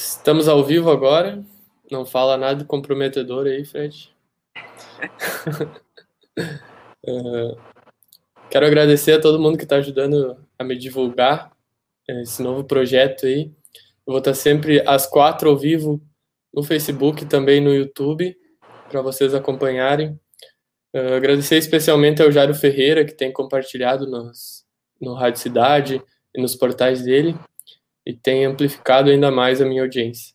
Estamos ao vivo agora. Não fala nada comprometedor aí, Fred. uh, quero agradecer a todo mundo que está ajudando a me divulgar esse novo projeto aí. Eu vou estar sempre às quatro ao vivo no Facebook e também no YouTube para vocês acompanharem. Uh, agradecer especialmente ao Jairo Ferreira, que tem compartilhado nos, no Rádio Cidade e nos portais dele e tem amplificado ainda mais a minha audiência.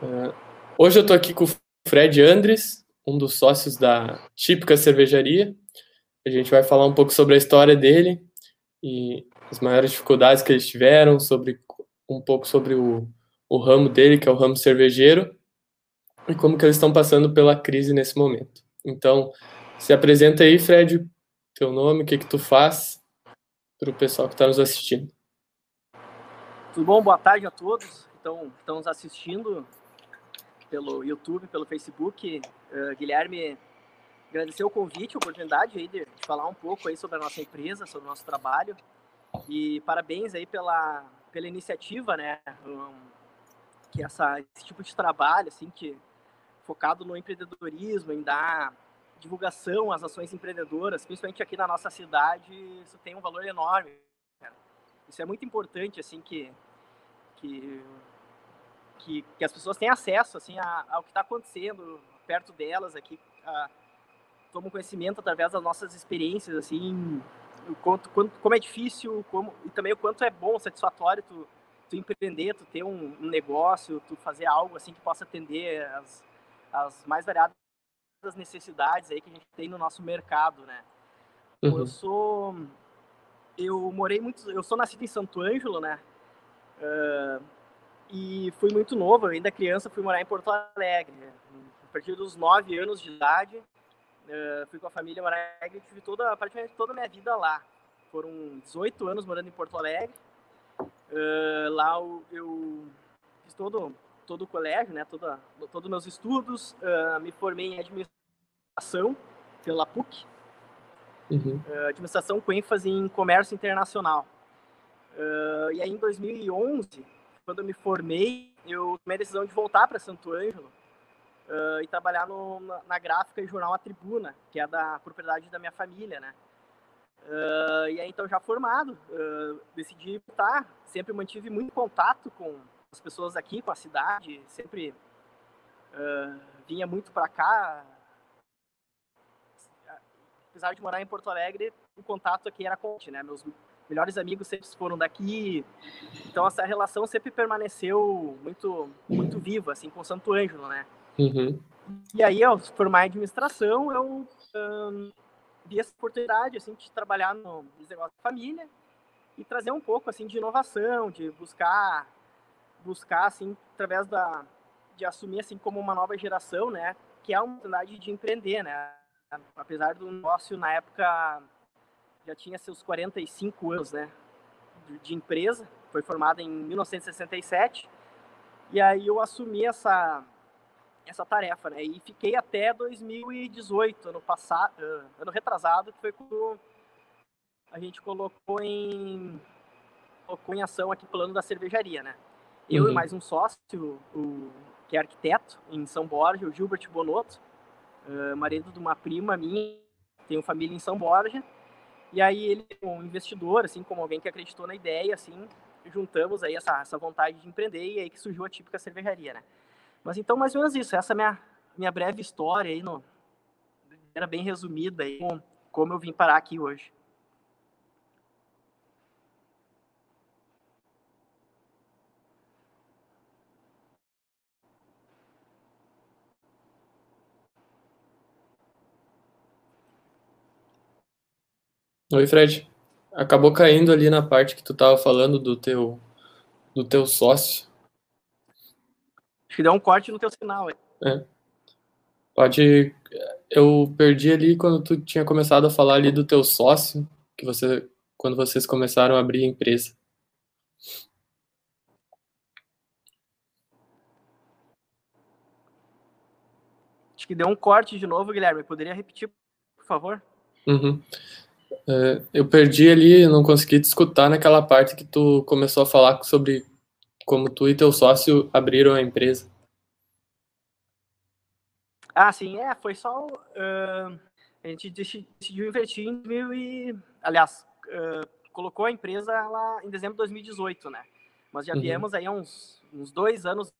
Uh, hoje eu estou aqui com o Fred Andres, um dos sócios da Típica Cervejaria. A gente vai falar um pouco sobre a história dele e as maiores dificuldades que eles tiveram, sobre um pouco sobre o, o ramo dele, que é o ramo cervejeiro, e como que eles estão passando pela crise nesse momento. Então, se apresenta aí, Fred, teu nome, o que que tu faz para o pessoal que está nos assistindo. Tudo bom? Boa tarde a todos que estão, estão nos assistindo pelo YouTube, pelo Facebook. Uh, Guilherme, agradecer o convite, a oportunidade aí de, de, falar um pouco aí sobre a nossa empresa, sobre o nosso trabalho. E parabéns aí pela, pela iniciativa, né? Um, que essa, esse tipo de trabalho, assim, que focado no empreendedorismo, em dar divulgação às ações empreendedoras, principalmente aqui na nossa cidade, isso tem um valor enorme. Isso é muito importante, assim, que que, que, que as pessoas têm acesso assim a, ao que está acontecendo perto delas aqui, a, tomam conhecimento através das nossas experiências assim, o quanto, quanto como é difícil, como e também o quanto é bom, satisfatório tu, tu empreender, tu ter um, um negócio, tu fazer algo assim que possa atender as, as mais variadas necessidades aí que a gente tem no nosso mercado, né? Uhum. Eu sou eu morei muito, eu sou nascido em Santo Ângelo, né? Uh, e fui muito novo, ainda criança, fui morar em Porto Alegre. A partir dos 9 anos de idade, uh, fui com a família morar em Alegre tive toda, praticamente toda a minha vida lá. Foram 18 anos morando em Porto Alegre. Uh, lá eu, eu, fiz todo, todo o colégio, né, toda, todos meus estudos, me formei em administração pela PUC, uhum. administração com ênfase em comércio internacional. Uh, e aí, em 2011, quando eu me formei, eu tomei a decisão de voltar para Santo Ângelo uh, e trabalhar no, na, na, gráfica e jornal A Tribuna, que é da propriedade da minha família, né? Uh, e aí, então, já formado, decidi voltar. Sempre mantive muito contato com as pessoas aqui, com a cidade. Sempre vinha muito para cá. Apesar de morar em Porto Alegre, o contato aqui era conte, né? Meus melhores amigos sempre foram daqui. Então essa relação sempre permaneceu muito muito viva assim com Santo Ângelo, né? Uhum. E aí ao formar administração eu um, vi essa oportunidade assim de trabalhar no negócio da família e trazer um pouco assim de inovação, de buscar buscar assim através da de assumir assim como uma nova geração, né? Que é a oportunidade de empreender, né? Apesar do negócio na época já tinha seus 45 anos, né, de empresa, foi formada em 1967, e aí eu assumi essa essa tarefa, né, e fiquei até 2018, ano passado, ano retrasado, que foi quando a gente colocou em colocou em ação aqui o plano da cervejaria, né. Eu uhum. e mais um sócio, o, que é arquiteto em São Borja, o Gilbert Bonotto, marido de uma prima minha, tenho família em São Borja, e aí ele, um investidor, assim, como alguém que acreditou na ideia, assim, juntamos aí essa, essa vontade de empreender e aí que surgiu a típica cervejaria, né? Mas então, mais ou menos isso, essa é minha, minha breve história aí, no, era bem resumida aí, como eu vim parar aqui hoje. Oi, Fred. Acabou caindo ali na parte que tu tava falando do teu do teu sócio. Acho que deu um corte no teu sinal. É. Pode. Eu perdi ali quando tu tinha começado a falar ali do teu sócio, que você quando vocês começaram a abrir a empresa. Acho que deu um corte de novo, Guilherme. Poderia repetir, por favor? Uhum. É, eu perdi ali, não consegui te escutar naquela parte que tu começou a falar sobre como tu e teu sócio abriram a empresa. Ah, sim, é, foi só. Uh, a gente decidiu investir em mil e. Aliás, uh, colocou a empresa lá em dezembro de 2018, né? Mas já uhum. viemos aí uns, uns dois anos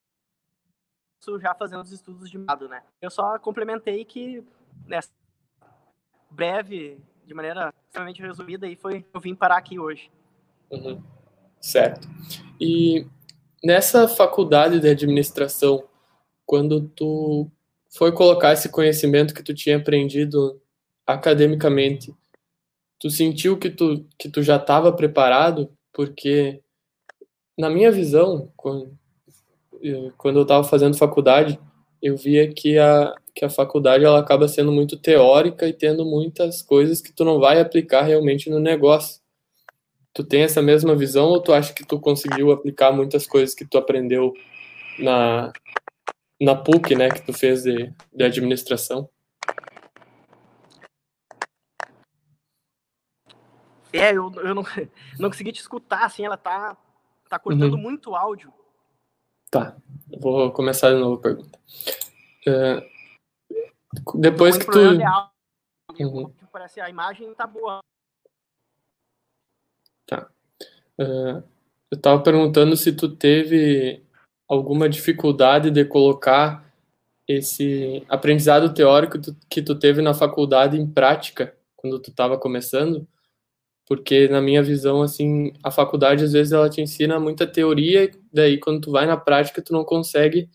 já fazendo os estudos de mercado, né? Eu só complementei que nessa breve, de maneira extremamente resumida, aí foi eu vim parar aqui hoje. Uhum. Certo. E nessa faculdade de administração, quando tu foi colocar esse conhecimento que tu tinha aprendido academicamente, tu sentiu que tu, que tu já estava preparado? Porque, na minha visão, quando, quando eu estava fazendo faculdade, eu via que a, que a faculdade ela acaba sendo muito teórica e tendo muitas coisas que tu não vai aplicar realmente no negócio. Tu tem essa mesma visão ou tu acha que tu conseguiu aplicar muitas coisas que tu aprendeu na, na PUC, né, que tu fez de, de administração? É, eu, eu não, não consegui te escutar, assim, ela tá, tá cortando uhum. muito áudio. Tá, vou começar de novo a pergunta. Uh, depois que tu... É uhum. Parece a imagem tá boa. Tá. Uh, eu tava perguntando se tu teve alguma dificuldade de colocar esse aprendizado teórico que tu teve na faculdade em prática quando tu estava começando, porque na minha visão assim a faculdade às vezes ela te ensina muita teoria daí quando tu vai na prática tu não consegue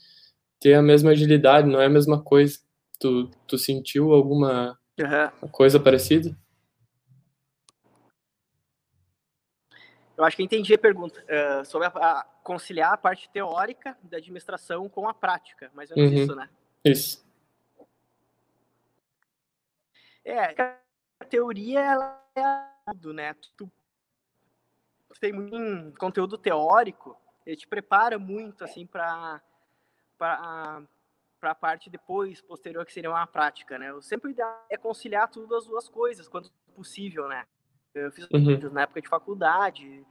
ter a mesma agilidade não é a mesma coisa tu, tu sentiu alguma uhum. coisa parecida eu acho que entendi a pergunta uh, sobre a, a, conciliar a parte teórica da administração com a prática mais ou menos uhum. isso né isso é a teoria ela é conteúdo, né? Tu, tu tem muito conteúdo teórico, ele te prepara muito, assim, para para a parte depois, posterior, que seria uma prática, né? Eu sempre é conciliar tudo as duas coisas, quando possível, né? Eu fiz uhum. na época de faculdade,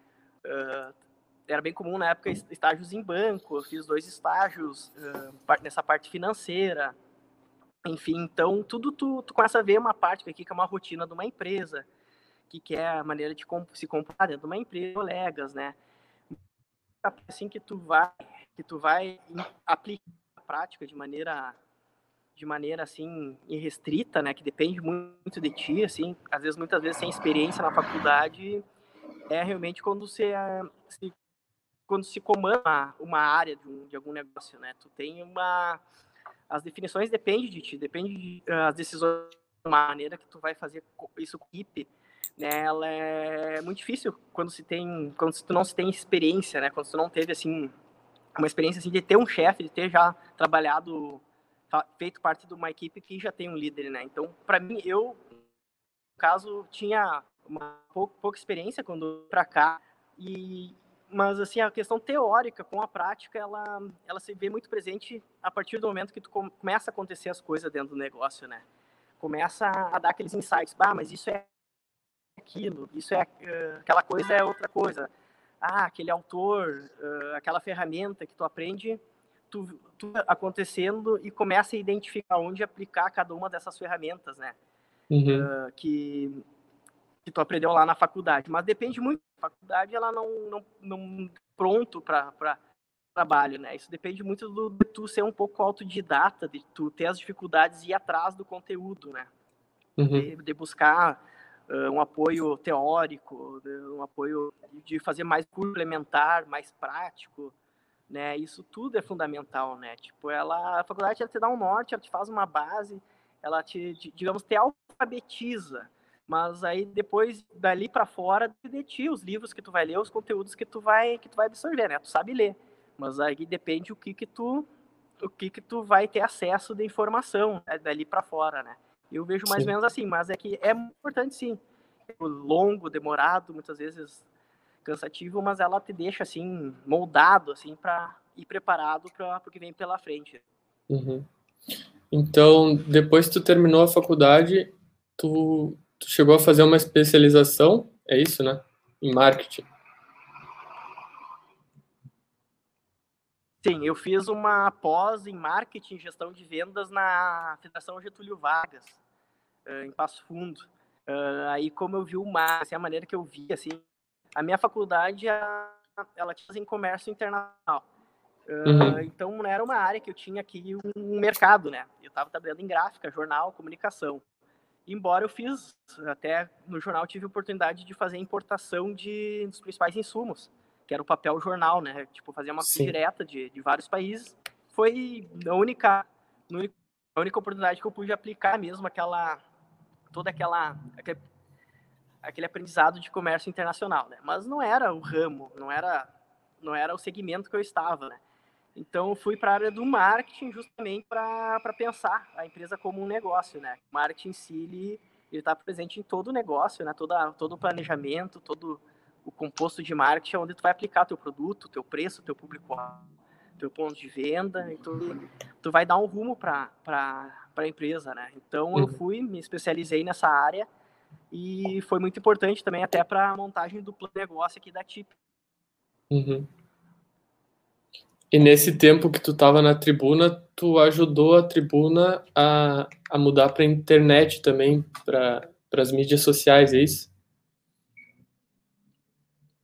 uh, era bem comum na época estágios em banco, eu fiz dois estágios uh, nessa parte financeira, enfim, então tudo tu, tu começa a ver uma parte aqui que é uma rotina de uma empresa, que, que é a maneira de se comprar dentro de uma empresa, colegas, né? Assim que tu vai, que tu vai aplicar a prática de maneira de maneira assim irrestrita, né, que depende muito de ti, assim, às vezes muitas vezes sem experiência na faculdade, é realmente quando você se, quando se comanda uma área de, um, de algum negócio, né? Tu tem uma as definições dependem de ti, depende de, as decisões de uma maneira que tu vai fazer isso com equipe, né, ela é muito difícil quando se tem, quando tu não se tem experiência, né, quando tu não teve assim uma experiência assim de ter um chefe, de ter já trabalhado, feito parte de uma equipe que já tem um líder, né. Então, para mim, eu, no caso, tinha uma pouca, pouca experiência quando para cá e mas assim a questão teórica com a prática ela ela se vê muito presente a partir do momento que tu começa a acontecer as coisas dentro do negócio né começa a dar aqueles insights bah mas isso é aquilo, isso é aquela coisa é outra coisa. Ah, aquele autor, aquela ferramenta que tu aprende, tu, tu, acontecendo e começa a identificar onde aplicar cada uma dessas ferramentas, né? Uhum. Uh, que que tu aprendeu lá na faculdade, mas depende muito. A faculdade ela não não, não pronto para trabalho, né? Isso depende muito do, de tu ser um pouco autodidata, de tu ter as dificuldades e ir atrás do conteúdo, né? Uhum. De, de, buscar um apoio teórico, um apoio de fazer mais complementar, mais prático, né? Isso tudo é fundamental, né? Tipo, ela, a faculdade ela te dá um norte, ela te faz uma base, ela te, digamos, te alfabetiza, mas aí depois dali para fora de ti os livros que tu vai ler, os conteúdos que tu vai que tu vai absorver, né? Tu sabe ler, mas aí depende o que que tu o que que tu vai ter acesso de informação né? dali para fora, né? Eu vejo mais sim. ou menos assim, mas é que é importante sim. Longo, demorado, muitas vezes cansativo, mas ela te deixa assim moldado assim para ir preparado para o que vem pela frente. Uhum. Então, depois que tu terminou a faculdade, tu, tu chegou a fazer uma especialização, é isso, né? Em marketing. Sim, eu fiz uma pós em marketing e gestão de vendas na Federação Getúlio Vargas, em Passo Fundo. Aí, como eu vi o mar, assim, a maneira que eu vi, assim, a minha faculdade, ela tinha em comércio internacional. Uhum. Então, era uma área que eu tinha aqui um mercado, né? Eu estava trabalhando em gráfica, jornal, comunicação. Embora eu fiz, até no jornal tive a oportunidade de fazer importação de, dos principais insumos, que era o papel jornal, né? Tipo, fazer uma direta de, de vários países. Foi a única, a única oportunidade que eu pude aplicar mesmo aquela, toda aquela, aquele, aquele aprendizado de comércio internacional, né? Mas não era o ramo, não era, não era o segmento que eu estava, né? Então, eu fui para a área do marketing justamente para pensar a empresa como um negócio, né? O marketing em si, ele está presente em todo o negócio, né? Toda, todo o planejamento, todo o composto de marketing, onde tu vai aplicar teu produto, teu preço, teu público teu ponto de venda, então tu vai dar um rumo para a empresa, né? Então, eu uhum. fui, me especializei nessa área e foi muito importante também até para a montagem do plano de negócio aqui da TIP. Uhum. E nesse tempo que tu estava na tribuna, tu ajudou a tribuna a, a mudar para a internet também, para as mídias sociais, é isso?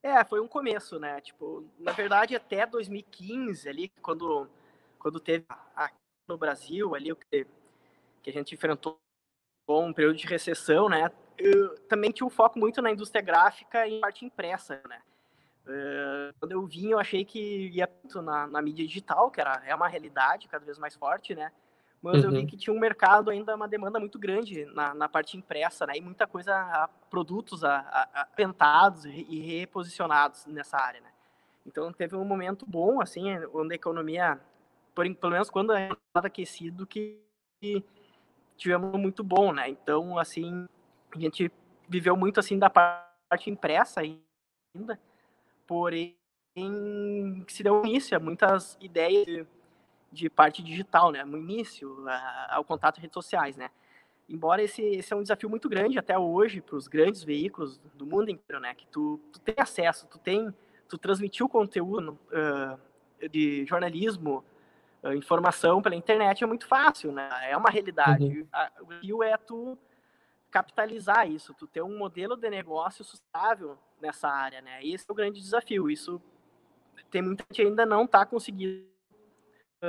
É, foi um começo, né? Tipo, na verdade, até 2015, ali, quando, quando teve aqui no Brasil, ali, que, que a gente enfrentou um período de recessão, né? Eu, também tinha um foco muito na indústria gráfica e parte impressa, né? Uh, quando eu vim, eu achei que ia na, na mídia digital, que era, é uma realidade cada vez mais forte, né? Mas uhum. eu vi uhum. que tinha um mercado ainda, uma demanda muito grande na, na parte impressa, né? E muita coisa, a, produtos a, a, a e reposicionados nessa área, né? Então teve um momento bom, assim, onde a economia, por, pelo menos quando estava aquecido, que, que tivemos muito bom, né? Então, assim, a gente viveu muito, assim, da parte impressa ainda, porém se deu início a muitas ideias de, de parte digital, né? No início, a, ao contato em redes sociais, né? Embora esse, esse é um desafio muito grande até hoje para os grandes veículos do mundo inteiro, né? Que tu, tu tem acesso, tu tem, tu transmitiu conteúdo uh, de jornalismo, uh, informação pela internet é muito fácil, né? É uma realidade. Uhum. o desafio é tu capitalizar isso, tu ter um modelo de negócio sustentável nessa área, né? Esse é o grande desafio. Isso tem muita gente ainda não está conseguindo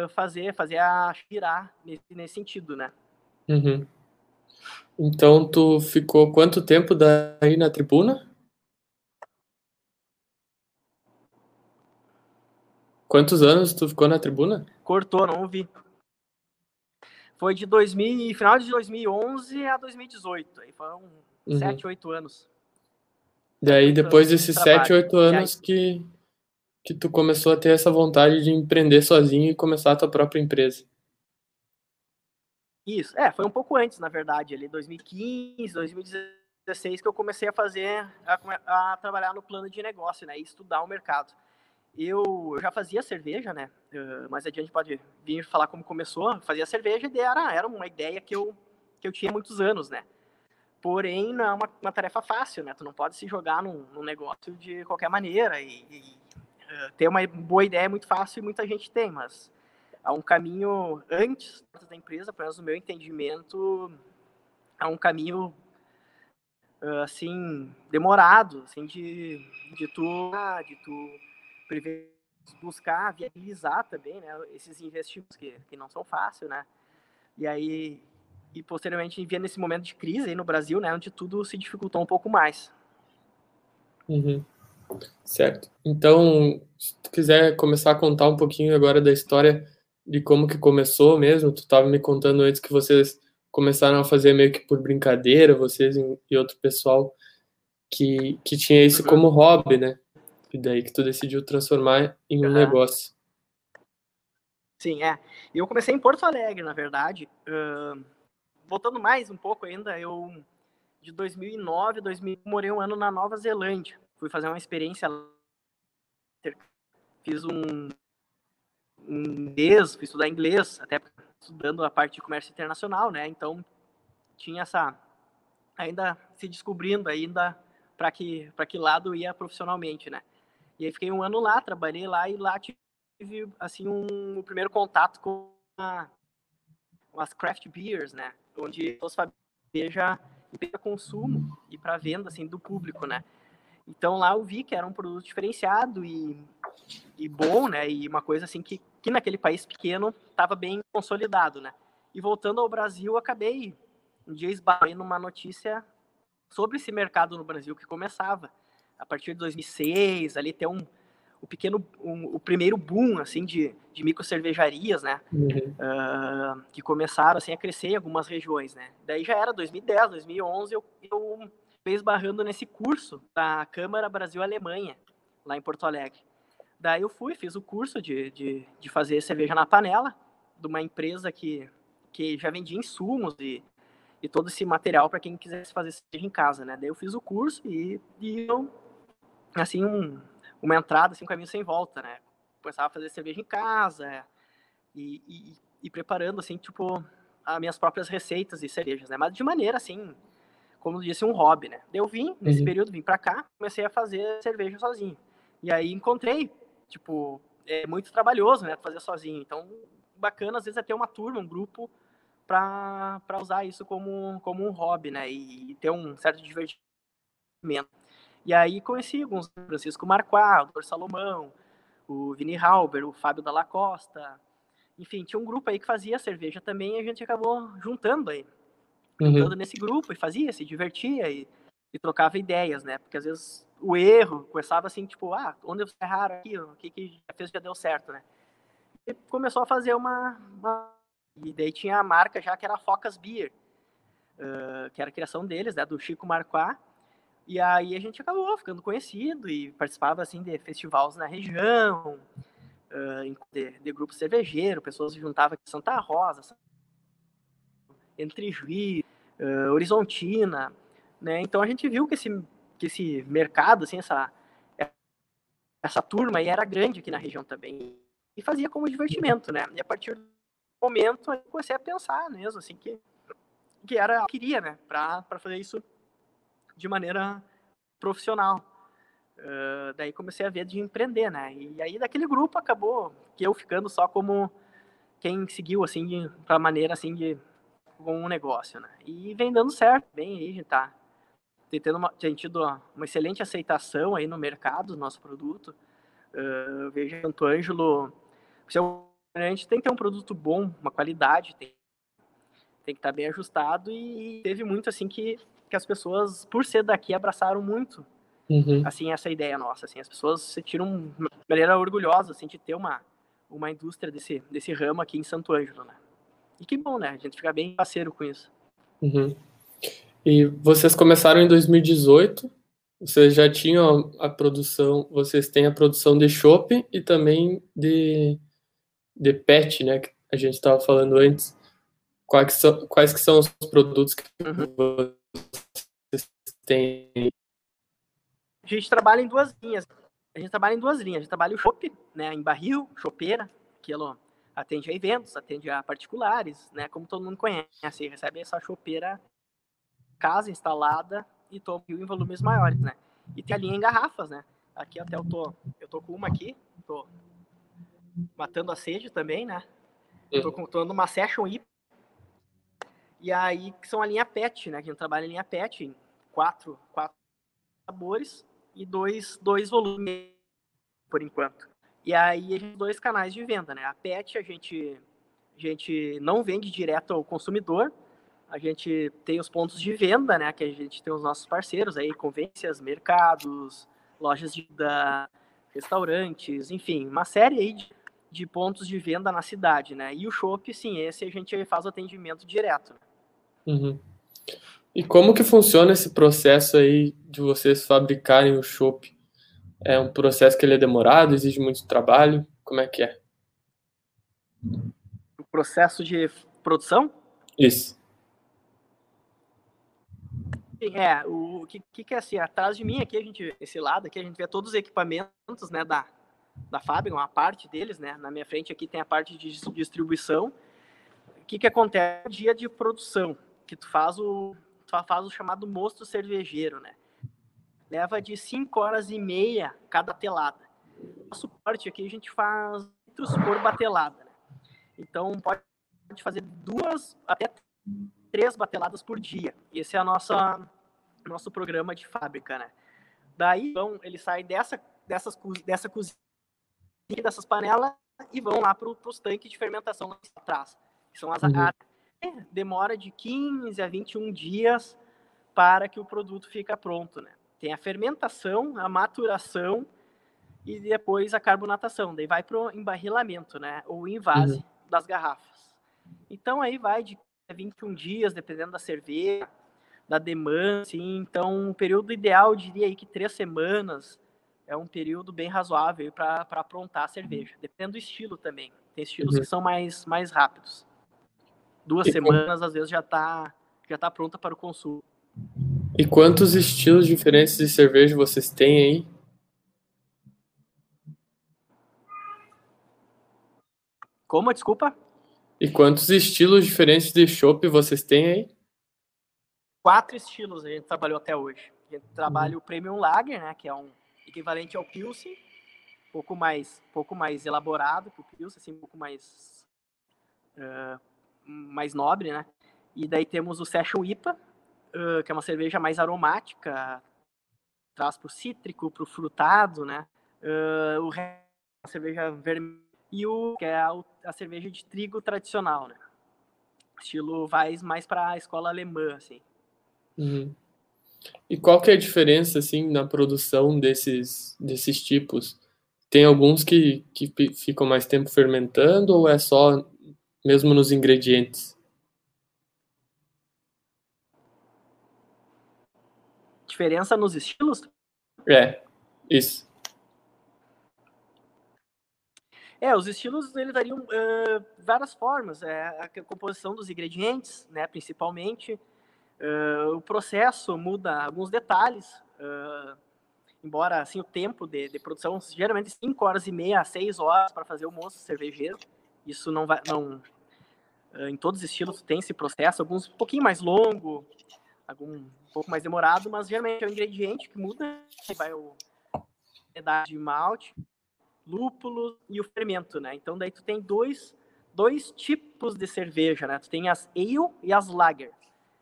fazer, fazer a girar nesse, nesse sentido, né? Uhum. Então, tu ficou quanto tempo daí na tribuna? Quantos anos tu ficou na tribuna? Cortou, não ouvi. Foi de 2000, final de 2011 a 2018. Aí foram uhum. 7, 8 anos. Daí, depois desses trabalho. 7, 8 anos que, que tu começou a ter essa vontade de empreender sozinho e começar a tua própria empresa. Isso, é, foi um pouco antes, na verdade, ali 2015, 2016 que eu comecei a fazer, a, a trabalhar no plano de negócio, né, e estudar o mercado. Eu, eu já fazia cerveja, né, uh, mais adiante pode vir falar como começou, fazia cerveja e era, era uma ideia que eu, que eu tinha há muitos anos, né. Porém, não é uma, uma tarefa fácil, né? Tu não pode se jogar num, num negócio de qualquer maneira. E, e uh, ter uma boa ideia é muito fácil e muita gente tem, mas há um caminho antes da empresa, pelo menos no meu entendimento, há um caminho uh, assim demorado, assim de, de tu de tu buscar viabilizar também, né? Esses investimentos que, que não são fáceis, né? E aí e posteriormente via nesse momento de crise aí no Brasil, né, onde tudo se dificultou um pouco mais. Uhum. Certo. Então, se tu quiser começar a contar um pouquinho agora da história de como que começou mesmo, tu estava me contando antes que vocês começaram a fazer meio que por brincadeira, vocês e outro pessoal que, que tinha isso uhum. como hobby, né? E daí que tu decidiu transformar em um uhum. negócio. Sim, é. Eu comecei em Porto Alegre, na verdade. Uh voltando mais um pouco ainda, eu de 2009 2000 morei um ano na Nova Zelândia. Fui fazer uma experiência fiz um, um inglês, fui estudar inglês, até estudando a parte de comércio internacional, né? Então tinha essa ainda se descobrindo ainda para que para que lado ia profissionalmente, né? E aí fiquei um ano lá, trabalhei lá e lá tive assim um, o primeiro contato com a, as craft beers, né? Onde os cerveja para consumo e para venda assim do público, né? Então lá eu vi que era um produto diferenciado e, e bom, né? E uma coisa assim que, que naquele país pequeno estava bem consolidado, né? E voltando ao Brasil, acabei um dia esbarrei numa notícia sobre esse mercado no Brasil que começava a partir de 2006, ali tem um o pequeno um, o primeiro boom assim de, de micro cervejarias, né? Uhum. Uh, que começaram assim a crescer em algumas regiões, né? Daí já era 2010, 2011 eu, eu esbarrando nesse curso da Câmara Brasil Alemanha lá em Porto Alegre. Daí eu fui, fiz o curso de, de, de fazer cerveja na panela de uma empresa que, que já vendia insumos e, e todo esse material para quem quisesse fazer cerveja em casa, né? Daí eu fiz o curso e, e eu, assim, um, uma entrada, assim, um caminho sem volta, né? Começava a fazer cerveja em casa e, e, e preparando, assim, tipo, as minhas próprias receitas de cervejas, né? Mas de maneira, assim, como eu disse, um hobby, né? Eu vim, nesse uhum. período, vim para cá, comecei a fazer cerveja sozinho. E aí encontrei, tipo, é muito trabalhoso, né? Fazer sozinho. Então, bacana, às vezes, é ter uma turma, um grupo, para usar isso como, como um hobby, né? E, e ter um certo divertimento. E aí conheci alguns, Francisco Marquá, o Dr. Salomão, o Vini Halber, o Fábio Dalla Costa, enfim, tinha um grupo aí que fazia cerveja também e a gente acabou juntando aí, uhum. juntando nesse grupo e fazia, se divertia e, e, trocava ideias, né, porque às vezes o erro começava assim, tipo, ah, onde eu erraram aqui, o que que já fez já deu certo, né. E começou a fazer uma, uma... e daí tinha a marca já que era Focas Beer, uh, que era a criação deles, né, do Chico Marquá, e aí a gente acabou ficando conhecido e participava assim de festivais na região, de, de grupo cervejeiro, pessoas se juntavam aqui Santa Rosa, entre Juiz, Horizontina, né? Então a gente viu que esse, que esse mercado, assim, essa, essa turma aí era grande aqui na região também e fazia como divertimento, né? E a partir do momento eu comecei a pensar mesmo, assim, que, que era, queria, né, para fazer isso de maneira profissional. Uh, daí comecei a ver de empreender, né? E aí daquele grupo acabou que eu ficando só como quem seguiu assim para maneira assim de com um negócio, né? E vem dando certo, bem aí, a gente tá tendo uma, tido uma excelente aceitação aí no mercado do nosso produto. Uh, veja, Santo Ângelo, a gente tem que ter um produto bom, uma qualidade, tem, tem que estar tá bem ajustado e teve muito assim que que as pessoas, por ser daqui, abraçaram muito, uhum. assim, essa ideia nossa, assim, as pessoas se tiram de maneira orgulhosa, assim, de ter uma, uma indústria desse, desse ramo aqui em Santo Ângelo, né? E que bom, né? A gente fica bem parceiro com isso. Uhum. E vocês começaram em 2018, vocês já tinham a produção, vocês têm a produção de chopp e também de, de pet, né, que a gente estava falando antes. Quais que, são, quais que são os produtos que uhum A gente trabalha em duas linhas. A gente trabalha em duas linhas. A gente trabalha o shop, né, em barril, chopeira, aquilo atende a eventos, atende a particulares, né, como todo mundo conhece, recebe essa chopeira casa instalada e toma em volumes maiores, né? E tem a linha em garrafas, né? Aqui até eu tô, eu tô com uma aqui, tô matando a sede também, né? Tô, com, tô uma Session IPA e aí, que são a linha PET, né? Que a gente trabalha em linha PET, quatro, quatro sabores e dois, dois volumes, por enquanto. E aí, a gente dois canais de venda, né? A PET, a gente, a gente não vende direto ao consumidor, a gente tem os pontos de venda, né? Que a gente tem os nossos parceiros aí, convências, mercados, lojas de da, restaurantes, enfim, uma série aí de, de pontos de venda na cidade, né? E o shopping, sim, esse a gente faz atendimento direto. Uhum. E como que funciona esse processo aí de vocês fabricarem o chopp? É um processo que ele é demorado, exige muito trabalho? Como é que é? O processo de produção? Isso. É, o que, que é assim, atrás de mim aqui, a gente, esse lado aqui, a gente vê todos os equipamentos, né, da, da fábrica, uma parte deles, né, na minha frente aqui tem a parte de distribuição. O que que acontece no dia de produção? Que tu faz o, tu faz o chamado mosto cervejeiro, né? Leva de 5 horas e meia cada telada. O suporte aqui a gente faz litros por batelada. Né? Então, pode fazer duas até três bateladas por dia. Esse é a nossa nosso programa de fábrica, né? Daí, então, ele sai dessa dessas dessa cozinha, dessas panelas e vão lá para os tanques de fermentação lá atrás, que são as uhum. Demora de 15 a 21 dias para que o produto fica pronto, né? Tem a fermentação, a maturação e depois a carbonatação. Daí vai para o embarrilamento, né? Ou invase uhum. das garrafas. Então aí vai de 21 dias, dependendo da cerveja, da demanda, sim. Então, um período ideal, diria aí que três semanas é um período bem razoável para aprontar a cerveja. Depende do estilo também. Tem estilos uhum. que são mais, mais rápidos. Duas e semanas, às vezes, já está já tá pronta para o consumo. E quantos estilos diferentes de cerveja vocês têm aí? Como, desculpa? E quantos estilos diferentes de chopp vocês têm aí? Quatro estilos a gente trabalhou até hoje. A gente trabalha uhum. o Premium Lager, né, que é um equivalente ao Pilsen, um pouco mais, pouco mais elaborado que o Pilsen, assim, um pouco mais, uh, mais nobre, né? E daí temos o Session IPA, uh, que é uma cerveja mais aromática, traz para o cítrico, para o frutado, né? Uh, o resto é uma cerveja vermelha e o que é a, a, cerveja de trigo tradicional, né? Estilo vai mais para a escola alemã, assim. Uhum. E qual que é a diferença, assim, na produção desses, desses tipos? Tem alguns que, que ficam mais tempo fermentando ou é só mesmo nos ingredientes? Diferença nos estilos? É, isso. É, os estilos ele dariam uh, várias formas. É, a composição dos ingredientes, né, principalmente. Uh, o processo muda alguns detalhes. Uh, embora assim o tempo de, de, produção geralmente 5 horas e meia a 6 horas para fazer o moço cervejeiro. Isso não vai não em todos os estilos tem esse processo, alguns um pouquinho mais longo, algum um pouco mais demorado, mas geralmente é o ingrediente que muda, vai o de malte, lúpulo e o fermento, né? Então daí tu tem dois, dois tipos de cerveja, né? Tu tem as ale e as lager.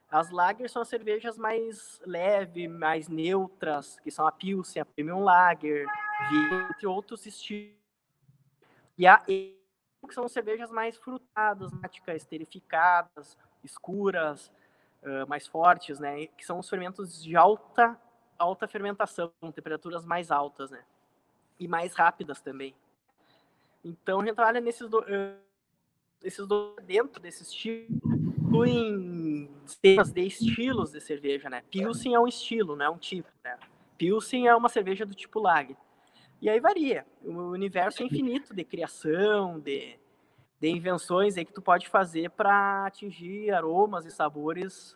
As lager são as cervejas mais leves, mais neutras, que são a Pilsen, a Premium Lager, entre outros estilos. E a ale, que são cervejas mais frutadas, esterificadas, escuras, uh, mais fortes, né? Que são os fermentos de alta alta fermentação, temperaturas mais altas, né? e mais rápidas também. Então a gente trabalha nesses do, uh, esses dentro desses estilo em temas de estilos de cerveja, né? Pilsen é um estilo, não é um tipo, né? Pilsen é uma cerveja do tipo lager. E aí varia. O universo é infinito de criação, de, de invenções aí que tu pode fazer para atingir aromas e sabores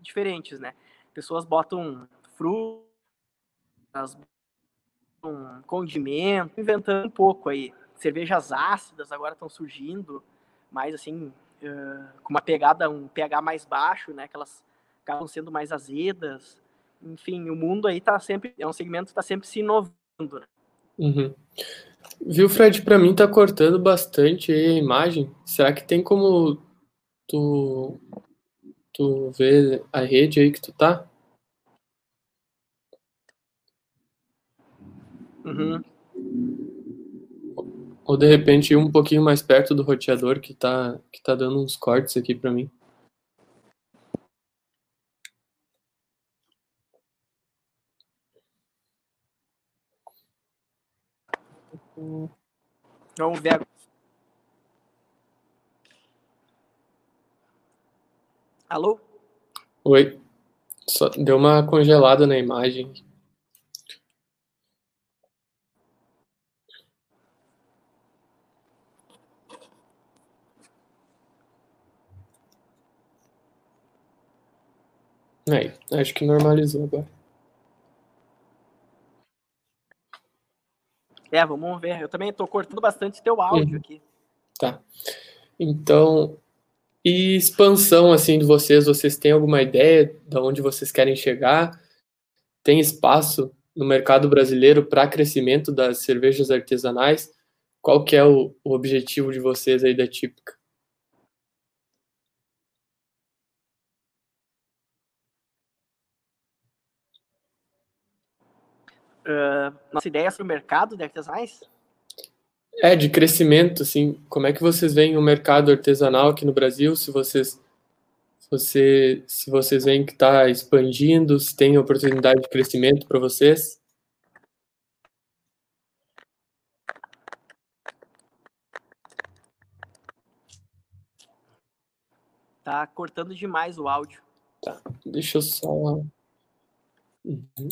diferentes, né? Pessoas botam frutas, um condimento, inventando um pouco aí. Cervejas ácidas agora estão surgindo, mais assim, uh, com uma pegada, um pH mais baixo, né? Que elas acabam sendo mais azedas. Enfim, o mundo aí tá sempre, é um segmento que está sempre se inovando, né? Uhum. Viu, Fred, para mim tá cortando bastante a imagem. Será que tem como tu, tu ver a rede aí que tu tá? Uhum. Ou de repente ir um pouquinho mais perto do roteador que tá, que tá dando uns cortes aqui para mim. Vamos ver. Alô? Oi. Só deu uma congelada na imagem. Aí, acho que normalizou agora. É, vamos ver. Eu também estou cortando bastante teu áudio uhum. aqui. Tá. Então, e expansão assim de vocês, vocês têm alguma ideia de onde vocês querem chegar? Tem espaço no mercado brasileiro para crescimento das cervejas artesanais? qual que é o, o objetivo de vocês aí da Típica? Uh, nossa ideia sobre o mercado de artesanais? É, de crescimento, assim, como é que vocês veem o mercado artesanal aqui no Brasil, se vocês você, se vocês veem que está expandindo, se tem oportunidade de crescimento para vocês? Tá cortando demais o áudio. Tá, deixa eu só. Uhum.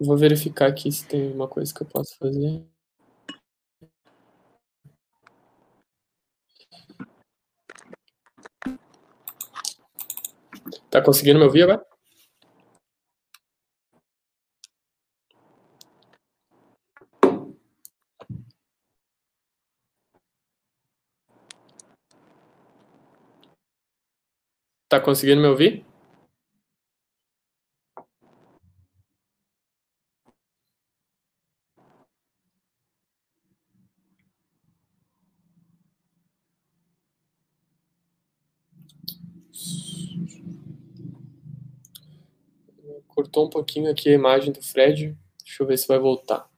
Vou verificar aqui se tem uma coisa que eu posso fazer. Tá conseguindo me ouvir agora? Tá conseguindo me ouvir? Um pouquinho aqui a imagem do Fred. Deixa eu ver se vai voltar.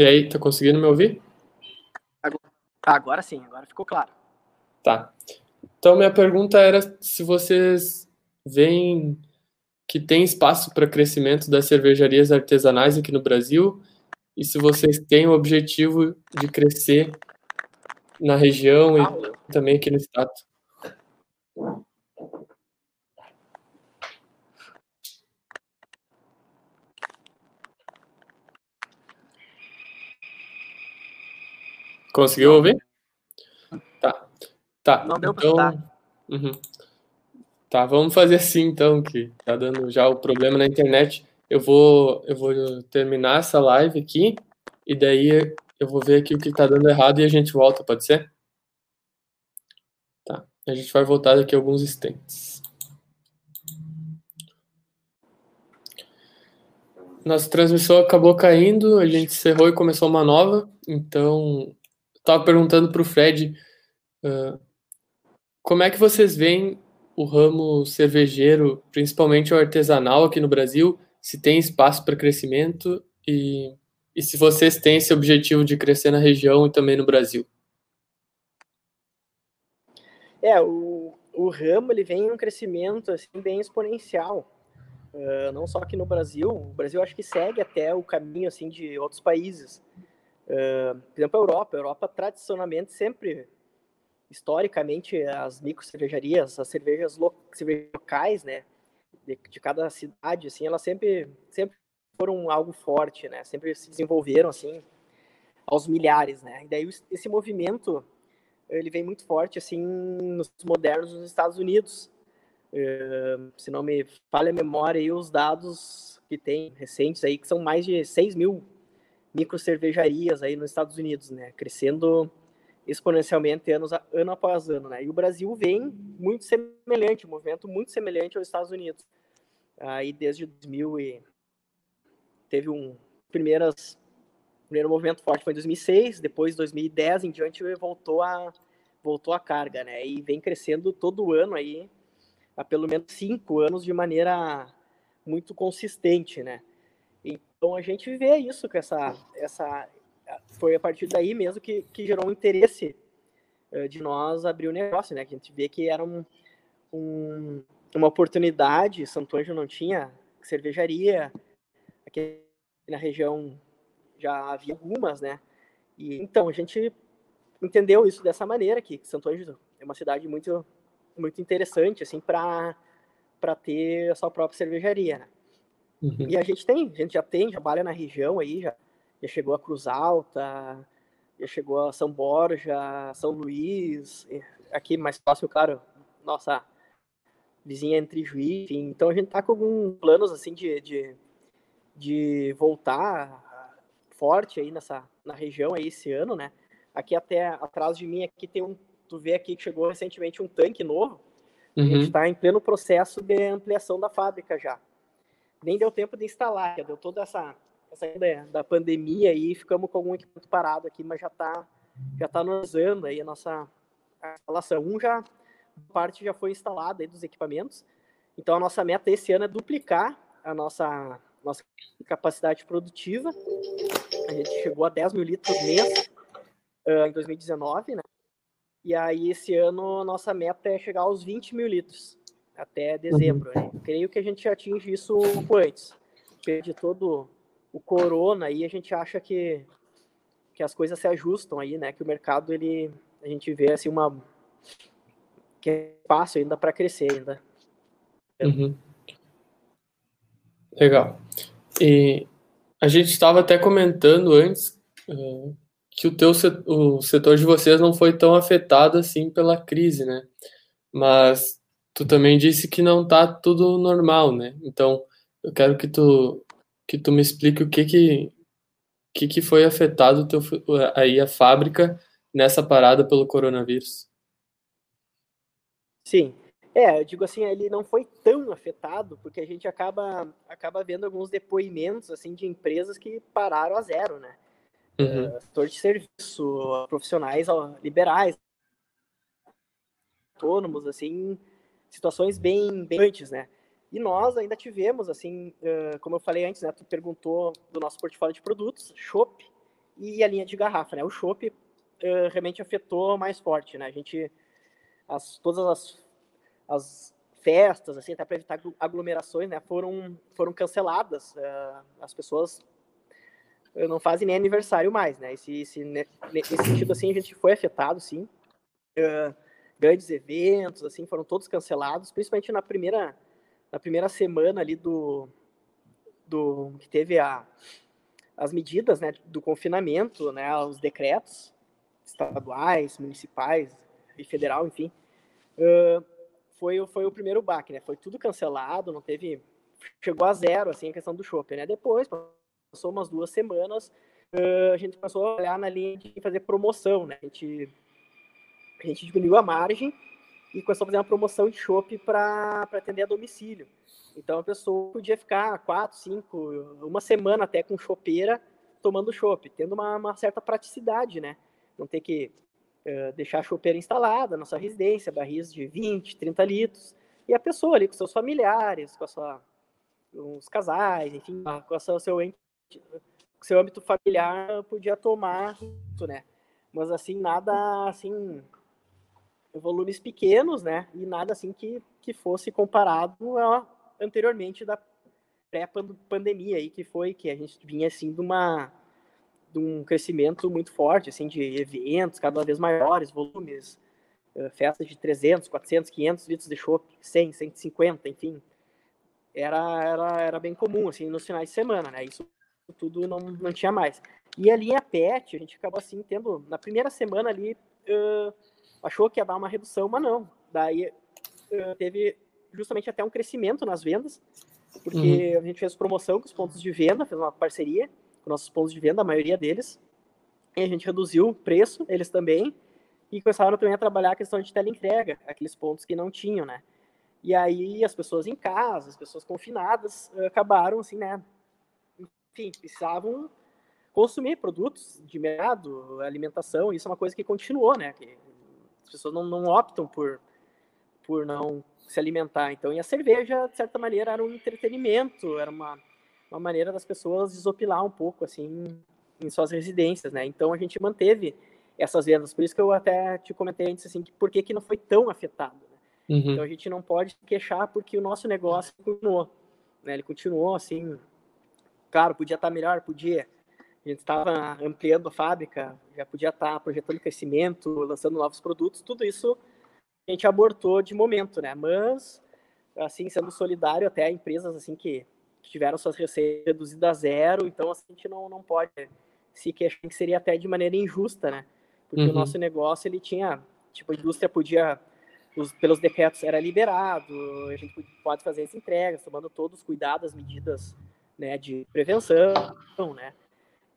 E aí, tá conseguindo me ouvir? Agora sim, agora ficou claro. Tá. Então, minha pergunta era se vocês veem que tem espaço para crescimento das cervejarias artesanais aqui no Brasil e se vocês têm o objetivo de crescer na região e também aqui no estado. Conseguiu ouvir? Tá. Tá. Não deu então, pra uhum. Tá, vamos fazer assim então, que tá dando já o problema na internet. Eu vou, eu vou terminar essa live aqui e daí eu vou ver aqui o que tá dando errado e a gente volta, pode ser? Tá. A gente vai voltar daqui a alguns instantes. Nossa transmissão acabou caindo, a gente encerrou e começou uma nova, então estava perguntando para o Fred uh, como é que vocês veem o ramo cervejeiro, principalmente o artesanal aqui no Brasil, se tem espaço para crescimento e, e se vocês têm esse objetivo de crescer na região e também no Brasil. É, o, o ramo ele vem em um crescimento assim, bem exponencial. Uh, não só aqui no Brasil, o Brasil acho que segue até o caminho assim de outros países. Por exemplo, a Europa. A Europa, tradicionalmente, sempre, historicamente, as micro cervejarias, as cervejas, lo locais, né, de, de, cada cidade, assim, elas sempre, sempre foram algo forte, né, sempre se desenvolveram, assim, aos milhares, né. E daí esse movimento, ele vem muito forte, assim, nos modernos nos Estados Unidos. Uh, se não me falha a memória, aí, os dados que tem recentes aí, que são mais de 6 mil micro cervejarias aí nos Estados Unidos, né? Crescendo exponencialmente anos, ano após ano, né? E o Brasil vem muito semelhante, um movimento muito semelhante aos Estados Unidos. Aí desde 2000 e teve um primeiras primeiro movimento forte foi em 2006, depois 2010 em diante voltou a voltou a carga, né? E vem crescendo todo ano aí há pelo menos cinco anos de maneira muito consistente, né? Então a gente vê isso com essa, essa foi a partir daí mesmo que, que gerou um interesse uh, de nós abrir o negócio, né? Que a gente vê que era um, um, uma oportunidade. Santo Anjo não tinha cervejaria aqui na região já havia algumas, né? E então a gente entendeu isso dessa maneira que Santo Ângelo é uma cidade muito muito interessante assim para para ter a sua própria cervejaria, né? Uhum. E a gente tem, a gente já tem, trabalha na região aí, já, já chegou a Cruz Alta, já chegou a São Borja, São Luís, aqui mais próximo, claro, nossa vizinha entre Juiz, enfim. Então a gente tá com alguns planos assim de, de, de voltar forte aí nessa na região aí esse ano, né? Aqui até atrás de mim aqui tem um, tu vê aqui que chegou recentemente um tanque novo. Uhum. A gente está em pleno processo de ampliação da fábrica já. Nem deu tempo de instalar, deu toda essa essa da pandemia aí, ficamos com algum equipamento parado aqui, mas já está já tá usando aí a nossa instalação. Um já parte já foi instalada aí dos equipamentos. Então a nossa meta esse ano é duplicar a nossa nossa capacidade produtiva. A gente chegou a 10 mil litros mês uh, em 2019, né? E aí esse ano nossa meta é chegar aos 20 mil litros até dezembro. Uhum. Né? Creio que a gente atinge isso um pouco antes. De todo o corona aí a gente acha que que as coisas se ajustam aí, né? Que o mercado ele a gente vê assim uma que é fácil ainda para crescer ainda. Uhum. Legal. E a gente estava até comentando antes uh, que o teu o setor de vocês não foi tão afetado assim pela crise, né? Mas tu também disse que não tá tudo normal, né? Então eu quero que tu que tu me explique o que que, que, que foi afetado teu, aí a fábrica nessa parada pelo coronavírus. Sim. É, eu digo assim, ele não foi tão afetado, porque a gente acaba, acaba vendo alguns depoimentos assim de empresas que pararam a zero, né? Uhum. Uh, setor de serviço, profissionais liberais, autônomos, assim, situações bem, bem antes, né? E nós ainda tivemos, assim, uh, como eu falei antes, né? Tu perguntou do nosso portfólio de produtos, chopp e a linha de garrafa, né? O chopp uh, realmente afetou mais forte, né? A gente, as, todas as, as festas, assim, até para evitar aglomerações, né? Foram, foram canceladas. Uh, as pessoas não fazem nem aniversário mais, né? Esse, esse, nesse sentido, assim, a gente foi afetado, sim. Grandes eventos, assim, foram todos cancelados, principalmente na primeira na primeira semana ali do, do que teve a, as medidas né, do confinamento, né, os decretos estaduais, municipais e federal, enfim, uh, foi, foi o primeiro baque, né? Foi tudo cancelado, não teve, chegou a zero assim a questão do shopping, né? Depois passou umas duas semanas, uh, a gente começou a olhar na linha de fazer promoção, né? A gente, a gente diminuiu a margem e começou a fazer uma promoção de chopp para atender a domicílio. Então a pessoa podia ficar quatro, cinco, uma semana até com chopeira tomando chopp, tendo uma, uma, certa praticidade, né? Não ter que uh, deixar a chopeira instalada na sua residência, barris de 20, 30 litros, e a pessoa ali com seus familiares, com a sua, os casais, enfim, com o seu, seu, seu âmbito familiar podia tomar, né? Mas assim, nada assim volumes pequenos, né? E nada assim que, que fosse comparado a, anteriormente da pré-pandemia aí, que foi que a gente vinha assim de uma de um crescimento muito forte, assim, de eventos cada vez maiores, volumes, uh, festas de 300, 400, 500 litros de chopp, 100, 150, enfim. Era, era, era bem comum, assim, nos finais de semana, né? Isso tudo não, não tinha mais. E a linha PET, a gente acabou, assim, tendo, na primeira semana ali, uh, achou que ia dar uma redução, mas não. Daí uh, teve justamente até um crescimento nas vendas, porque uhum. a gente fez promoção com os pontos de venda, fez uma parceria com nossos pontos de venda, a maioria deles, e a gente reduziu o preço, eles também, e começaram também a trabalhar a questão de teleentrega, aqueles pontos que não tinham, né? E aí as pessoas em casa, as pessoas confinadas, acabaram assim, né? Enfim, precisavam consumir produtos de mercado, alimentação, isso é uma coisa que continuou, né? Que pessoas não, não optam por, por não se alimentar. Então, e a cerveja, de certa maneira, era um entretenimento, era uma, uma maneira das pessoas desopilar um pouco, assim, em suas residências, né? Então, a gente manteve essas vendas. Por isso que eu até te comentei antes, assim, que por que, que não foi tão afetado, né? uhum. Então, a gente não pode queixar porque o nosso negócio continuou, né? Ele continuou, assim, claro, podia estar melhor, podia, a gente estava ampliando a fábrica, já podia estar tá projetando crescimento, lançando novos produtos, tudo isso a gente abortou de momento, né? Mas, assim, sendo solidário até a empresas assim que, que tiveram suas receitas reduzidas a zero, então assim, a gente não, não pode se queixar que seria até de maneira injusta, né? Porque uhum. o nosso negócio, ele tinha, tipo, a indústria podia, os, pelos decretos era liberado, a gente pode fazer as entregas, tomando todos os cuidados, as medidas né, de prevenção, né?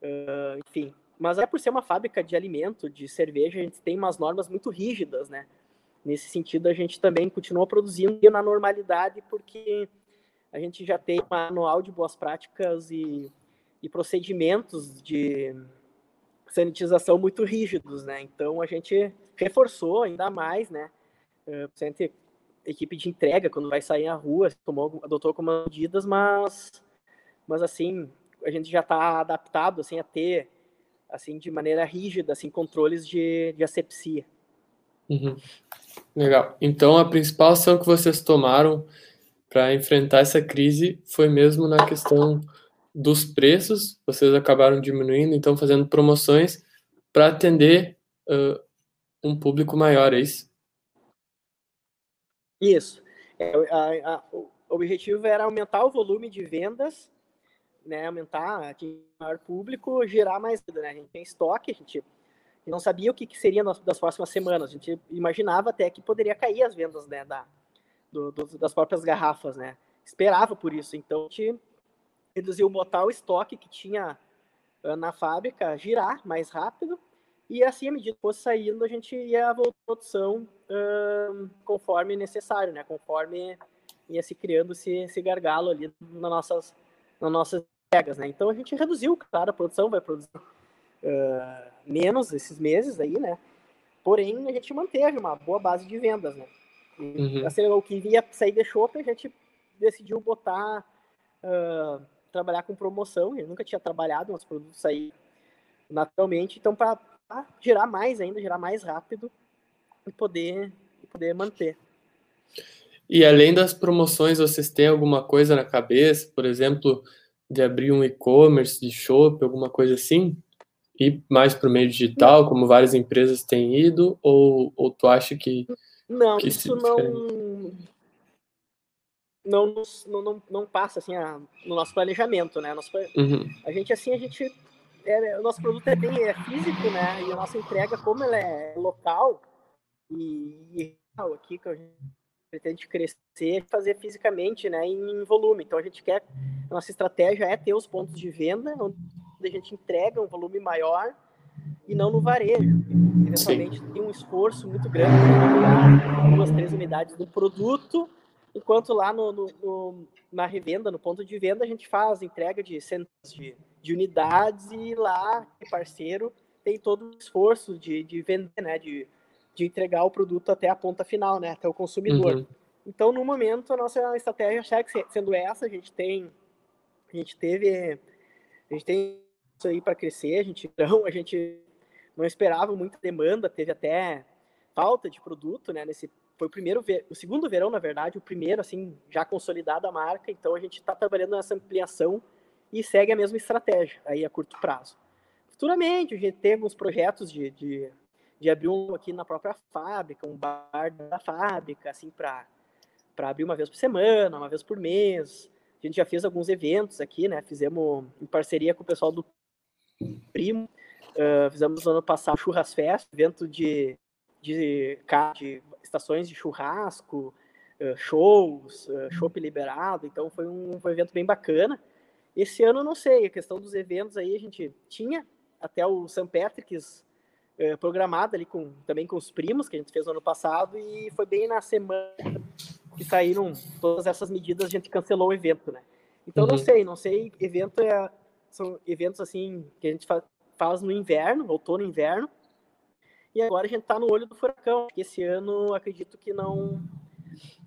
Uh, enfim, mas é por ser uma fábrica de alimento, de cerveja, a gente tem umas normas muito rígidas, né? Nesse sentido, a gente também continua produzindo na normalidade, porque a gente já tem um manual de boas práticas e, e procedimentos de sanitização muito rígidos, né? Então, a gente reforçou ainda mais, né? Uh, equipe de entrega, quando vai sair à rua, tomou, adotou algumas medidas, mas, mas assim, a gente já está adaptado assim a ter assim de maneira rígida assim controles de, de asepsia. Uhum. Legal. Então a principal ação que vocês tomaram para enfrentar essa crise foi mesmo na questão dos preços. Vocês acabaram diminuindo, então fazendo promoções para atender uh, um público maior, é isso? Isso. É, a, a, o objetivo era aumentar o volume de vendas né, aumentar, atingir maior público, gerar mais né? A gente tem estoque, a gente não sabia o que, que seria nas, das próximas semanas. A gente imaginava até que poderia cair as vendas, né, da, do, do, das próprias garrafas, né? Esperava por isso. Então, a gente reduziu botar o estoque que tinha uh, na fábrica, girar mais rápido, e assim, à medida que fosse saindo, a gente ia voltar a produção uh, conforme necessário, né? Conforme ia se criando esse, esse gargalo ali nas nossas, nas nossas entregas, né? Então a gente reduziu, claro, a produção vai produzir uh, menos esses meses aí, né? Porém, a gente manteve uma boa base de vendas, né? E, uhum. assim, o que ia sair de shopping, a gente decidiu botar, uh, trabalhar com promoção. Eu nunca tinha trabalhado, os produtos sair naturalmente. Então, para gerar mais ainda, gerar mais rápido e poder, e poder manter. E além das promoções, vocês têm alguma coisa na cabeça? Por exemplo, de abrir um e-commerce de shop, alguma coisa assim? Ir mais para o meio digital, como várias empresas têm ido? Ou, ou tu acha que. Não, que isso não, não, não, não, não passa assim a, no nosso planejamento, né? Nosso, uhum. A gente, assim, a gente. É, o nosso produto é bem é físico, né? E a nossa entrega, como ela é local e, e aqui que a gente pretende crescer e fazer fisicamente, né, em volume. Então a gente quer, a nossa estratégia é ter os pontos de venda, onde a gente entrega um volume maior e não no varejo. Eventualmente Sim. tem um esforço muito grande para duas, três unidades do produto, enquanto lá no, no, no, na revenda, no ponto de venda, a gente faz entrega de centenas de, de unidades e lá, parceiro, tem todo o esforço de, de vender, né, de de entregar o produto até a ponta final, né, até o consumidor. Uhum. Então, no momento, a nossa estratégia segue sendo essa. A gente tem, a gente teve, a gente tem isso aí para crescer. A gente não, a gente não esperava muita demanda, teve até falta de produto, né? Nesse foi o primeiro, o segundo verão, na verdade, o primeiro assim já consolidada a marca. Então, a gente está trabalhando nessa ampliação e segue a mesma estratégia aí a curto prazo. Futuramente, a gente tem alguns projetos de, de de abrir um aqui na própria fábrica, um bar da fábrica, assim, para abrir uma vez por semana, uma vez por mês. A gente já fez alguns eventos aqui, né? Fizemos em parceria com o pessoal do Primo. Uh, fizemos no ano passado Churras Fest, evento de, de, de estações de churrasco, uh, shows, uh, show liberado. Então foi um, foi um evento bem bacana. Esse ano, não sei, a questão dos eventos aí a gente tinha até o St. Patrick's é, programada ali com, também com os primos, que a gente fez no ano passado, e foi bem na semana que saíram todas essas medidas, a gente cancelou o evento, né? Então, uhum. não sei, não sei, evento é, são eventos assim que a gente fa faz no inverno, outono e inverno, e agora a gente está no olho do furacão, que esse ano acredito que não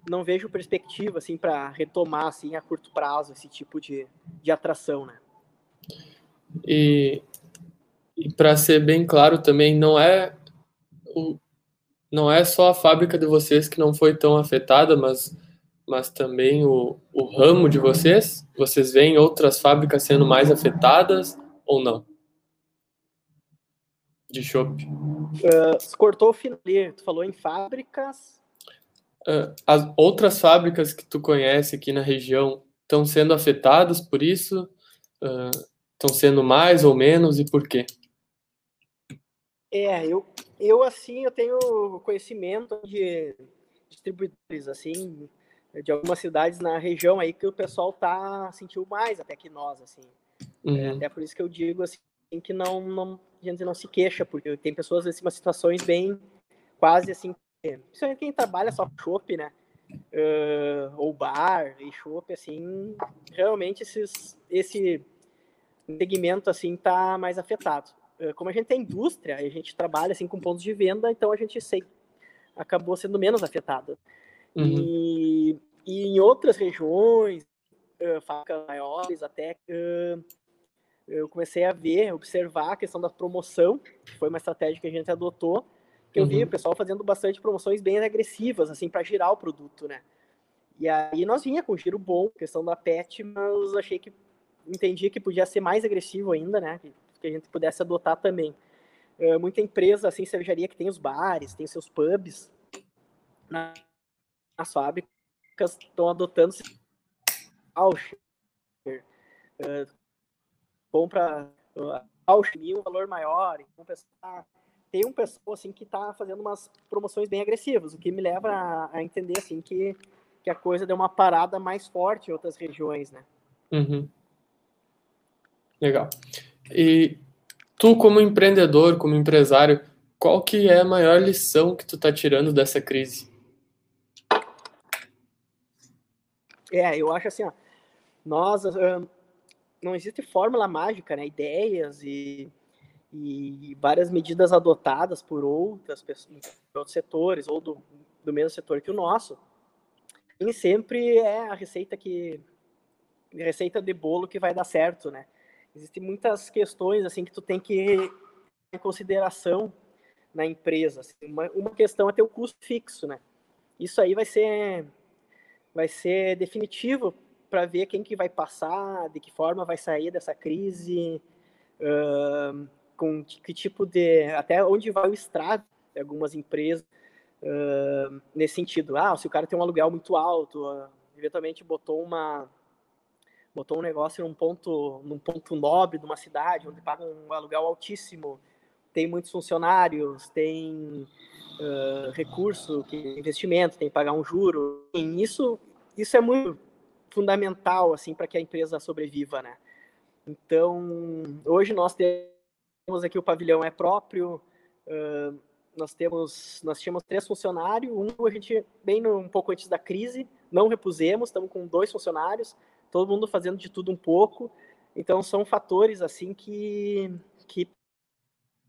não vejo perspectiva assim para retomar assim a curto prazo esse tipo de, de atração, né? E e para ser bem claro também, não é o, não é só a fábrica de vocês que não foi tão afetada, mas, mas também o, o ramo de vocês? Vocês veem outras fábricas sendo mais afetadas ou não? de chopp. Uh, cortou o final tu falou em fábricas. Uh, as outras fábricas que tu conhece aqui na região estão sendo afetadas por isso? Estão uh, sendo mais ou menos e por quê? É, eu, eu assim, eu tenho conhecimento de distribuidores, assim, de algumas cidades na região aí que o pessoal tá sentiu mais até que nós, assim. É, uhum. É, até por isso que eu digo assim que não, não a gente não se queixa, porque tem pessoas assim, situações bem quase assim, principalmente quem trabalha só com chopp, né? Uh, ou bar e chopp, assim, realmente esses, esse segmento assim tá mais afetado. Uh, como a gente tem indústria, a gente trabalha assim com pontos de venda, então a gente sei, acabou sendo menos afetado. Uhum. E, e em outras regiões, uh, facas maiores até, uh, eu comecei a ver, observar a questão da promoção, que foi uma estratégia que a gente adotou, que eu uhum. vi o pessoal fazendo bastante promoções bem agressivas, assim, para girar o produto, né? E aí nós vinha com giro bom, questão da PET, mas achei que entendi que podia ser mais agressivo ainda, né? Que, que a gente pudesse adotar também. Uh, muita empresa, assim, cervejaria que tem os bares, tem seus pubs, nas fábricas estão adotando uh, compra voucher um valor maior, então, tem um pessoal assim que está fazendo umas promoções bem agressivas, o que me leva a, a, entender assim que, que a coisa deu uma parada mais forte em outras regiões, né? Uhum. Legal. E tu como empreendedor, como empresário, qual que é a maior lição que tu está tirando dessa crise? É, eu acho assim, ó, nós uh, não existe fórmula mágica, né? Ideias e, e várias medidas adotadas por outras pessoas, outros setores ou do, do mesmo setor que o nosso. Nem sempre é a receita que receita de bolo que vai dar certo, né? Existem muitas questões assim que tu tem que em consideração na empresa. Assim, uma, uma questão é ter o custo fixo, né? Isso aí vai ser vai ser definitivo para ver quem que vai passar, de que forma vai sair dessa crise, uh, com que tipo de, até onde vai o estrago de algumas empresas uh, nesse sentido. Ah, se o cara tem um aluguel muito alto, uh, eventualmente botou uma botou um negócio num ponto num ponto nobre de uma cidade onde paga um aluguel altíssimo, tem muitos funcionários, tem uh, recurso, investimento, tem que pagar um juro. E isso, isso é muito fundamental assim para que a empresa sobreviva, né? Então, hoje nós temos aqui o pavilhão é próprio, uh, nós temos, nós tínhamos três funcionários, um a gente bem no, um pouco antes da crise, não repusemos, estamos com dois funcionários, todo mundo fazendo de tudo um pouco. Então são fatores assim que que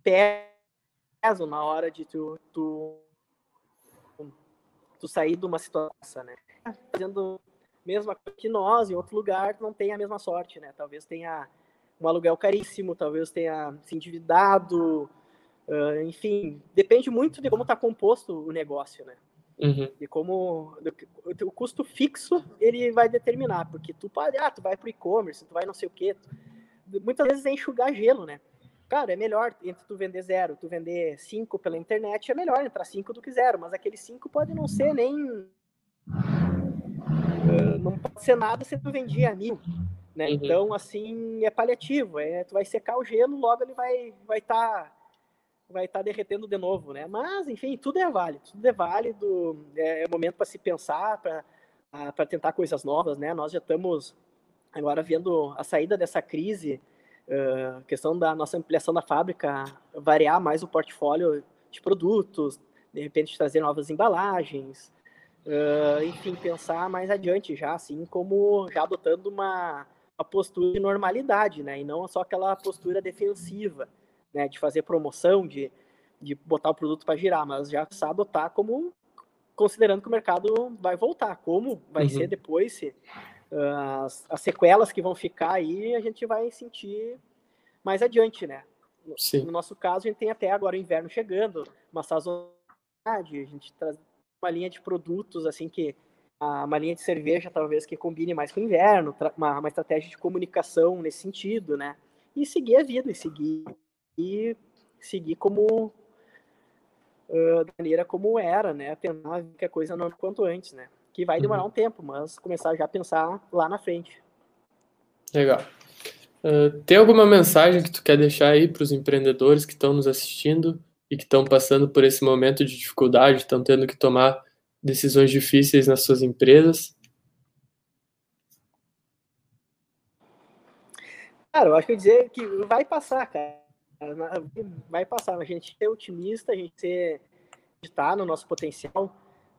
pesam na hora de tu, tu, tu sair de uma situação, né? Fazendo mesma coisa que nós, em outro lugar, não tem a mesma sorte, né? Talvez tenha um aluguel caríssimo, talvez tenha se endividado, enfim, depende muito de como está composto o negócio, né? Uhum. De como o custo fixo ele vai determinar, porque tu pode, ah, tu vai para e-commerce, tu vai não sei o quê, tu, muitas vezes é enxugar gelo, né? Cara, é melhor entre tu vender zero, tu vender cinco pela internet, é melhor entrar cinco do que zero, mas aquele cinco pode não ser nem. Uh, não pode ser nada se tu vendia mil. Né? Uhum. Então, assim, é paliativo. É, tu vai secar o gelo, logo ele vai estar vai tá, vai tá derretendo de novo. Né? Mas, enfim, tudo é válido. Tudo é válido. É, é momento para se pensar, para tentar coisas novas. Né? Nós já estamos agora vendo a saída dessa crise Uh, questão da nossa ampliação da fábrica, variar mais o portfólio de produtos, de repente trazer novas embalagens, uh, enfim, pensar mais adiante já, assim, como já adotando uma, uma postura de normalidade, né, e não só aquela postura defensiva, né, de fazer promoção, de, de botar o produto para girar, mas já se adotar como considerando que o mercado vai voltar, como vai uhum. ser depois, se as, as, sequelas que vão ficar aí, a gente vai sentir mais adiante, né? Sim. No nosso caso, a gente tem até agora o inverno chegando, uma sazonalidade, a gente traz uma linha de produtos, assim, que uma linha de cerveja, talvez, que combine mais com o inverno, uma, uma estratégia de comunicação nesse sentido, né? E seguir a vida, e seguir e seguir como uh, da maneira como era, né? Tentar que a coisa não quanto antes, né? Que vai demorar uhum. um tempo, mas começar já a pensar lá na frente. Legal. Uh, tem alguma mensagem que tu quer deixar aí para os empreendedores que estão nos assistindo e que estão passando por esse momento de dificuldade, estão tendo que tomar decisões difíceis nas suas empresas? Cara, eu acho que eu dizer que vai passar, cara. Vai passar. A gente ser otimista, a gente ser estar no nosso potencial,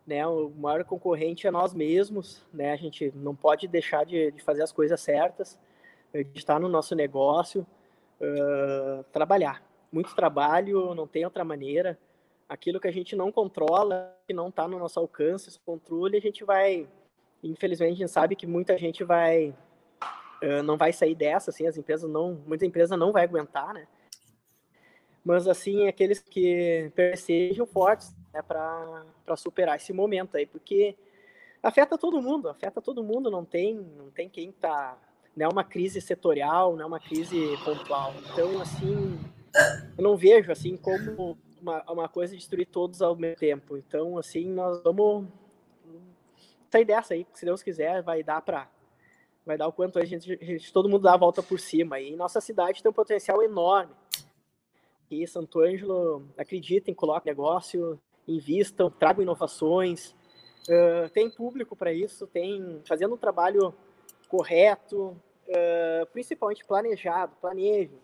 né? O maior concorrente é nós mesmos, né? A gente não pode deixar de, de fazer as coisas certas, de estar no nosso negócio, uh, trabalhar. Muito trabalho, não tem outra maneira. Aquilo que a gente não controla, que não está no nosso alcance, esse controle, a gente vai, infelizmente, a gente sabe que muita gente vai uh, não vai sair dessa, assim, as empresas não, muita empresa não vai aguentar, né? Mas assim, aqueles que sejam fortes né, para superar esse momento aí, porque afeta todo mundo, afeta todo mundo, não tem, não tem quem tá, não é uma crise setorial, não é uma crise pontual. Então, assim, eu não vejo assim como uma, uma coisa destruir todos ao mesmo tempo. Então, assim, nós vamos sair dessa aí, se Deus quiser, vai dar para vai dar o quanto a gente, a gente, todo mundo dá a volta por cima. E nossa cidade tem um potencial enorme. E Santo Ângelo, acreditem, coloquem negócio, invistam, tragam inovações. Uh, tem público para isso, tem fazendo um trabalho correto, uh, principalmente planejado, planeje.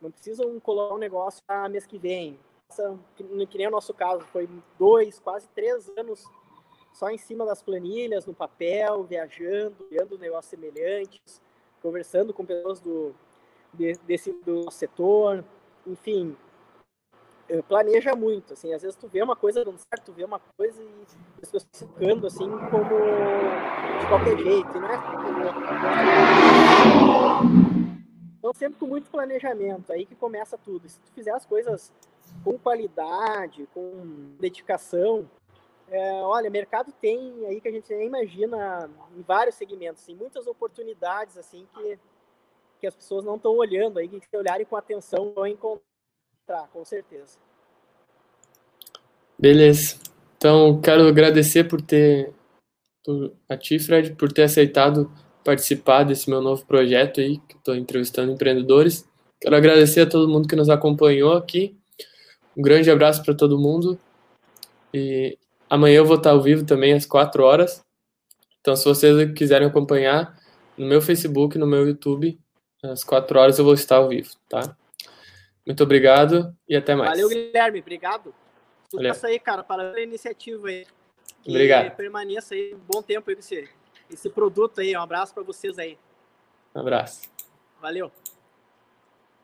Não precisam colocar um negócio para mês que vem. Essa, que nem o nosso caso, foi dois, quase três anos só em cima das planilhas, no papel, viajando, vendo negócios semelhantes, conversando com pessoas do, de, desse, do setor, enfim, eh, planeja muito, assim, às vezes tu vê uma coisa dando certo, tu vê uma coisa e as pessoas ficando assim como de qualquer jeito, né? Então sempre com muito planejamento, aí que começa tudo. Se tu fizer as coisas com qualidade, com dedicação, é, olha, mercado tem aí que a gente nem imagina em vários segmentos, assim, muitas oportunidades assim que, que as pessoas não estão olhando aí, que se olharem com atenção vão encontrar, com certeza. Beleza. Então, quero agradecer por ter a ti, Fred, por ter aceitado participar desse meu novo projeto aí, que estou entrevistando empreendedores. Quero agradecer a todo mundo que nos acompanhou aqui. Um grande abraço para todo mundo e Amanhã eu vou estar ao vivo também às 4 horas. Então, se vocês quiserem acompanhar no meu Facebook, no meu YouTube, às 4 horas eu vou estar ao vivo, tá? Muito obrigado e até mais. Valeu, Guilherme. Obrigado. Sucesso aí, cara. para a iniciativa aí. Que obrigado. permaneça aí um bom tempo aí esse, esse produto aí. Um abraço para vocês aí. Um abraço. Valeu.